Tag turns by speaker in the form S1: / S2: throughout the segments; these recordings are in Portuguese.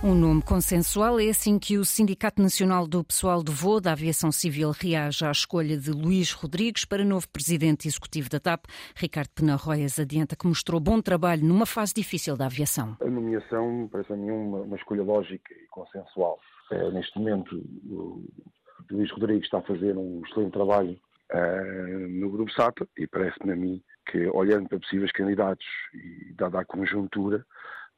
S1: Um nome consensual é assim que o Sindicato Nacional do Pessoal de Voo da Aviação Civil reage à escolha de Luís Rodrigues para novo presidente executivo da TAP. Ricardo Penarroias adianta que mostrou bom trabalho numa fase difícil da aviação.
S2: A nomeação parece a mim uma, uma escolha lógica e consensual. É, neste momento, Luís Rodrigues está a fazer um excelente trabalho uh, no Grupo SAP e parece-me a mim que, olhando para possíveis candidatos e dada a conjuntura,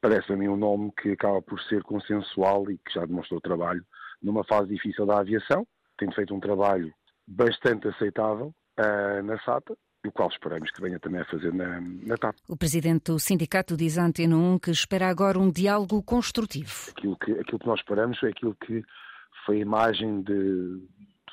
S2: parece a mim um nome que acaba por ser consensual e que já demonstrou trabalho numa fase difícil da aviação, tem feito um trabalho bastante aceitável uh, na SATA, o qual esperamos que venha também a fazer na, na TAP.
S1: O presidente do sindicato diz à Antena 1 que espera agora um diálogo construtivo.
S2: Aquilo que, aquilo que nós esperamos é aquilo que foi a imagem de,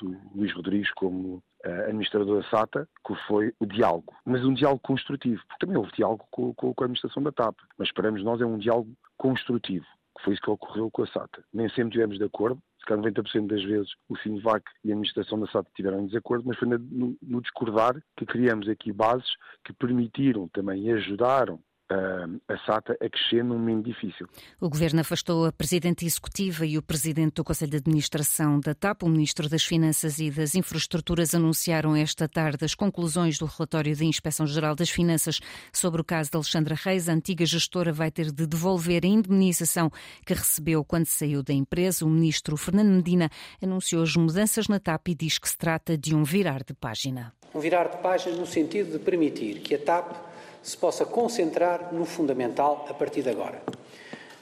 S2: do Luís Rodrigues como administrador da SATA, que foi o diálogo, mas um diálogo construtivo, porque também houve diálogo com, com, com a administração da TAP, mas esperamos nós é um diálogo construtivo, que foi isso que ocorreu com a SATA. Nem sempre tivemos de acordo, se calhar 90% das vezes o Sinvac e a administração da SATA tiveram desacordo, mas foi no, no discordar que criamos aqui bases que permitiram também e ajudaram a SATA a crescer num momento difícil.
S1: O Governo afastou a Presidente Executiva e o Presidente do Conselho de Administração da TAP. O Ministro das Finanças e das Infraestruturas anunciaram esta tarde as conclusões do relatório da Inspeção-Geral das Finanças sobre o caso de Alexandra Reis. A antiga gestora vai ter de devolver a indemnização que recebeu quando saiu da empresa. O Ministro Fernando Medina anunciou as mudanças na TAP e diz que se trata de um virar de página.
S3: Um virar de página no sentido de permitir que a TAP se possa concentrar no fundamental a partir de agora.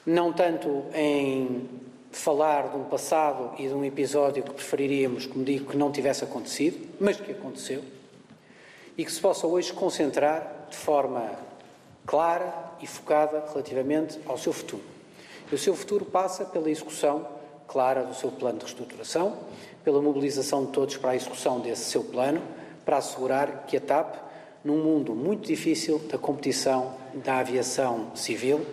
S3: Não tanto em falar de um passado e de um episódio que preferiríamos, como digo, que não tivesse acontecido, mas que aconteceu, e que se possa hoje concentrar de forma clara e focada relativamente ao seu futuro. E o seu futuro passa pela execução clara do seu plano de reestruturação, pela mobilização de todos para a execução desse seu plano, para assegurar que a TAP num mundo muito difícil da competição da aviação civil,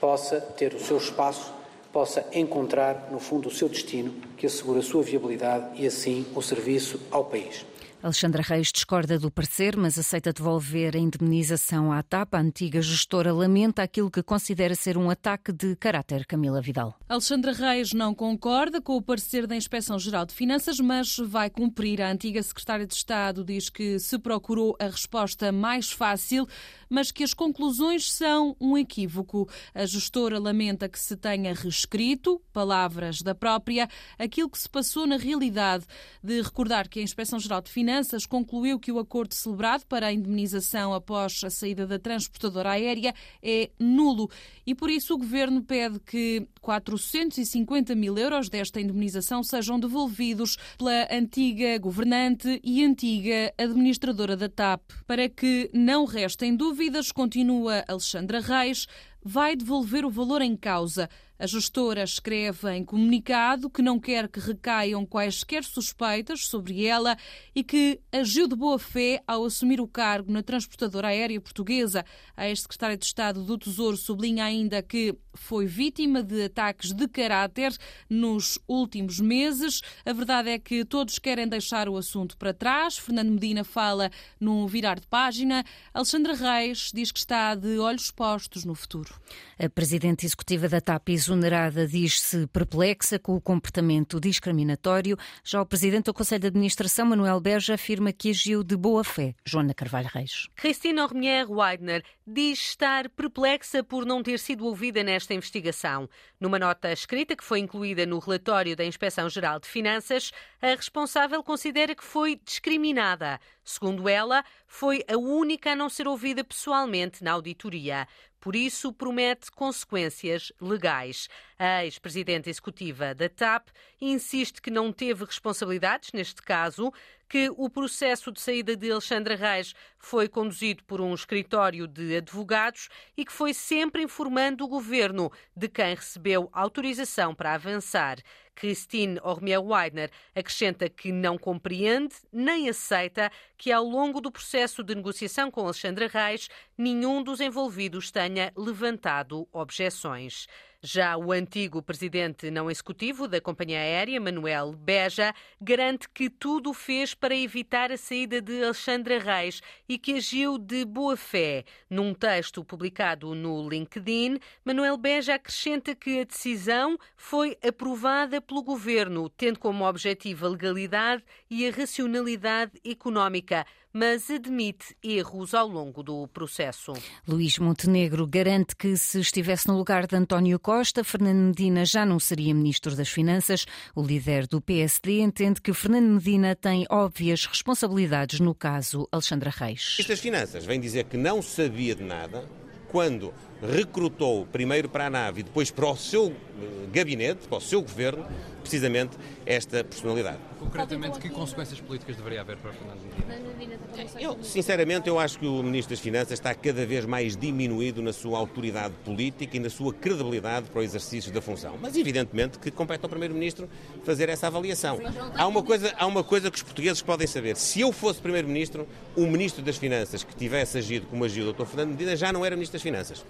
S3: possa ter o seu espaço, possa encontrar, no fundo, o seu destino, que assegure a sua viabilidade e, assim, o serviço ao país.
S1: Alexandra Reis discorda do parecer, mas aceita devolver a indemnização à TAP. A antiga gestora lamenta aquilo que considera ser um ataque de caráter. Camila Vidal.
S4: Alexandra Reis não concorda com o parecer da Inspeção-Geral de Finanças, mas vai cumprir. A antiga secretária de Estado diz que se procurou a resposta mais fácil, mas que as conclusões são um equívoco. A gestora lamenta que se tenha reescrito, palavras da própria, aquilo que se passou na realidade. De recordar que a Inspeção-Geral de Finanças Finanças concluiu que o acordo celebrado para a indemnização após a saída da transportadora aérea é nulo e por isso o governo pede que 450 mil euros desta indemnização sejam devolvidos pela antiga governante e antiga administradora da TAP. Para que não restem dúvidas, continua Alexandra Reis, vai devolver o valor em causa. A gestora escreve em comunicado que não quer que recaiam quaisquer suspeitas sobre ela e que agiu de boa fé ao assumir o cargo na transportadora aérea portuguesa. A ex-secretária de Estado do Tesouro sublinha ainda que foi vítima de ataques de caráter nos últimos meses. A verdade é que todos querem deixar o assunto para trás. Fernando Medina fala num virar de página. Alexandra Reis diz que está de olhos postos no futuro.
S1: A presidente executiva da TAP exonerada diz-se perplexa com o comportamento discriminatório. Já o presidente do Conselho de Administração, Manuel Berja, afirma que agiu de boa fé. Joana Carvalho Reis.
S5: Cristina Ormier Weidner diz estar perplexa por não ter sido ouvida nesta investigação. Numa nota escrita que foi incluída no relatório da Inspeção-Geral de Finanças, a responsável considera que foi discriminada. Segundo ela, foi a única a não ser ouvida pessoalmente na auditoria. Por isso, promete consequências legais. A ex-presidente executiva da TAP insiste que não teve responsabilidades neste caso, que o processo de saída de Alexandra Reis foi conduzido por um escritório de advogados e que foi sempre informando o governo de quem recebeu autorização para avançar. Christine Ormier-Weidner acrescenta que não compreende nem aceita que, ao longo do processo de negociação com Alexandra Reis, nenhum dos envolvidos tenha levantado objeções. Já o antigo presidente não executivo da companhia aérea, Manuel Beja, garante que tudo fez para evitar a saída de Alexandra Reis e que agiu de boa fé. Num texto publicado no LinkedIn, Manuel Beja acrescenta que a decisão foi aprovada pelo governo, tendo como objetivo a legalidade e a racionalidade económica mas admite erros ao longo do processo.
S1: Luís Montenegro garante que se estivesse no lugar de António Costa, Fernando Medina já não seria ministro das Finanças. O líder do PSD entende que Fernando Medina tem óbvias responsabilidades no caso Alexandra Reis.
S6: Estas finanças vem dizer que não sabia de nada quando recrutou primeiro para a nave e depois para o seu eh, gabinete, para o seu governo, precisamente esta personalidade.
S7: Concretamente, que consequências políticas deveria haver para Fernando Medina?
S6: Eu, sinceramente, eu acho que o Ministro das Finanças está cada vez mais diminuído na sua autoridade política e na sua credibilidade para o exercício da função. Mas, evidentemente, que compete ao Primeiro-Ministro fazer essa avaliação. Há uma, coisa, há uma coisa que os portugueses podem saber. Se eu fosse Primeiro-Ministro, o Ministro das Finanças que tivesse agido como agiu o Dr. Fernando Medina já não era Ministro das Finanças.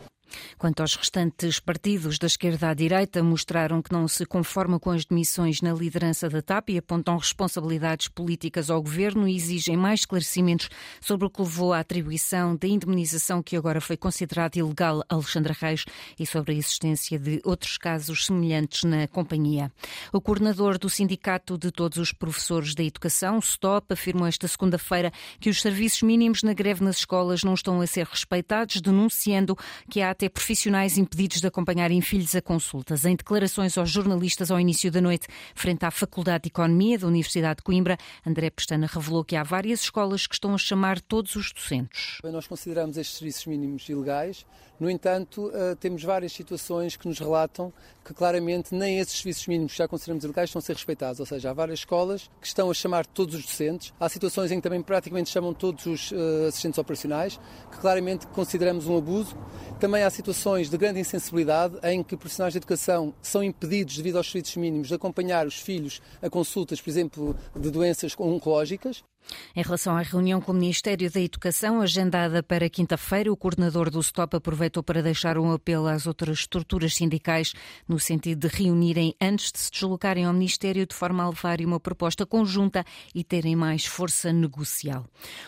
S1: Quanto aos restantes partidos da esquerda à direita, mostraram que não se conformam com as demissões na liderança da TAP e apontam responsabilidades políticas ao governo e exigem mais esclarecimentos sobre o que levou à atribuição da indemnização que agora foi considerada ilegal a Alexandra Reis e sobre a existência de outros casos semelhantes na companhia. O coordenador do Sindicato de Todos os Professores da Educação, STOP, afirmou esta segunda-feira que os serviços mínimos na greve nas escolas não estão a ser respeitados, denunciando que há até profissionais impedidos de acompanharem filhos a consultas. Em declarações aos jornalistas ao início da noite, frente à Faculdade de Economia da Universidade de Coimbra, André Pestana revelou que há várias escolas que estão a chamar todos os docentes.
S8: Nós consideramos estes serviços mínimos ilegais, no entanto, eh, temos várias situações que nos relatam que claramente nem esses serviços mínimos que já consideramos ilegais estão a ser respeitados. Ou seja, há várias escolas que estão a chamar todos os docentes. Há situações em que também praticamente chamam todos os uh, assistentes operacionais, que claramente consideramos um abuso. Também há situações de grande insensibilidade em que profissionais de educação são impedidos, devido aos serviços mínimos, de acompanhar os filhos a consultas, por exemplo, de doenças oncológicas.
S1: Em relação à reunião com o Ministério da Educação, agendada para quinta-feira, o coordenador do STOP aproveitou para deixar um apelo às outras estruturas sindicais no sentido de reunirem antes de se deslocarem ao Ministério de forma a levarem uma proposta conjunta e terem mais força negocial.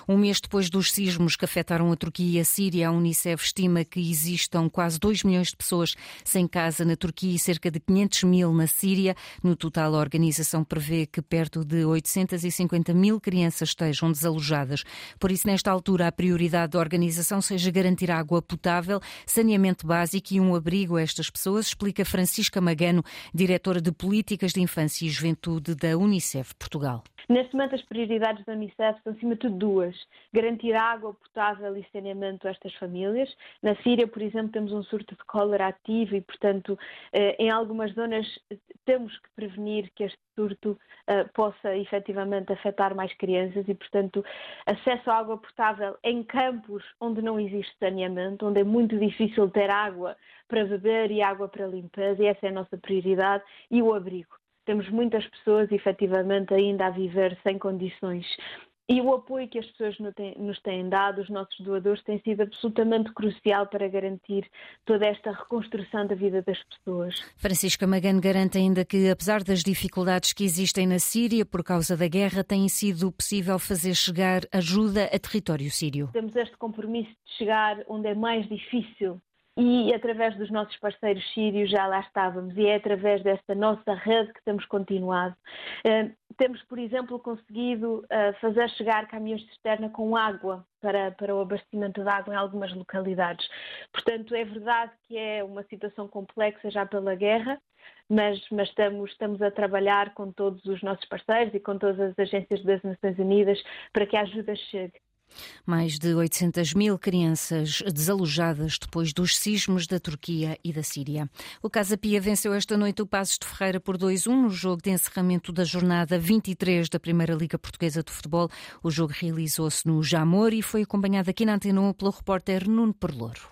S1: Um mês depois dos sismos que afetaram a Turquia e a Síria, a Unicef estima que existam quase 2 milhões de pessoas sem casa na Turquia e cerca de 500 mil na Síria. No total, a organização prevê que perto de 850 mil crianças estejam desalojadas. Por isso, nesta altura, a prioridade da organização seja garantir água potável, saneamento básico e um abrigo a estas pessoas, explica Francisca Magano, diretora de Políticas de Infância e Juventude da Unicef Portugal.
S9: Neste momento, as prioridades da Unicef são, acima de tudo, duas: garantir água potável e saneamento a estas famílias. Na Síria, por exemplo, temos um surto de cólera ativo e, portanto, eh, em algumas zonas temos que prevenir que este surto eh, possa efetivamente afetar mais crianças e, portanto, acesso à água potável em campos onde não existe saneamento, onde é muito difícil ter água para beber e água para limpeza, e essa é a nossa prioridade, e o abrigo. Temos muitas pessoas, efetivamente, ainda a viver sem condições e o apoio que as pessoas nos têm dado, os nossos doadores, tem sido absolutamente crucial para garantir toda esta reconstrução da vida das pessoas.
S1: Francisca Magano garante ainda que, apesar das dificuldades que existem na Síria por causa da guerra, tem sido possível fazer chegar ajuda a território sírio.
S9: Temos este compromisso de chegar onde é mais difícil e através dos nossos parceiros sírios já lá estávamos e é através desta nossa rede que temos continuado. Temos, por exemplo, conseguido uh, fazer chegar caminhões de cisterna com água para, para o abastecimento de água em algumas localidades. Portanto, é verdade que é uma situação complexa já pela guerra, mas, mas estamos, estamos a trabalhar com todos os nossos parceiros e com todas as agências das Nações Unidas para que a ajuda chegue.
S1: Mais de 800 mil crianças desalojadas depois dos sismos da Turquia e da Síria. O Casa Pia venceu esta noite o Passos de Ferreira por 2-1 no jogo de encerramento da jornada 23 da Primeira Liga Portuguesa de Futebol. O jogo realizou-se no Jamor e foi acompanhado aqui na Antena pelo repórter Nuno Perlouro.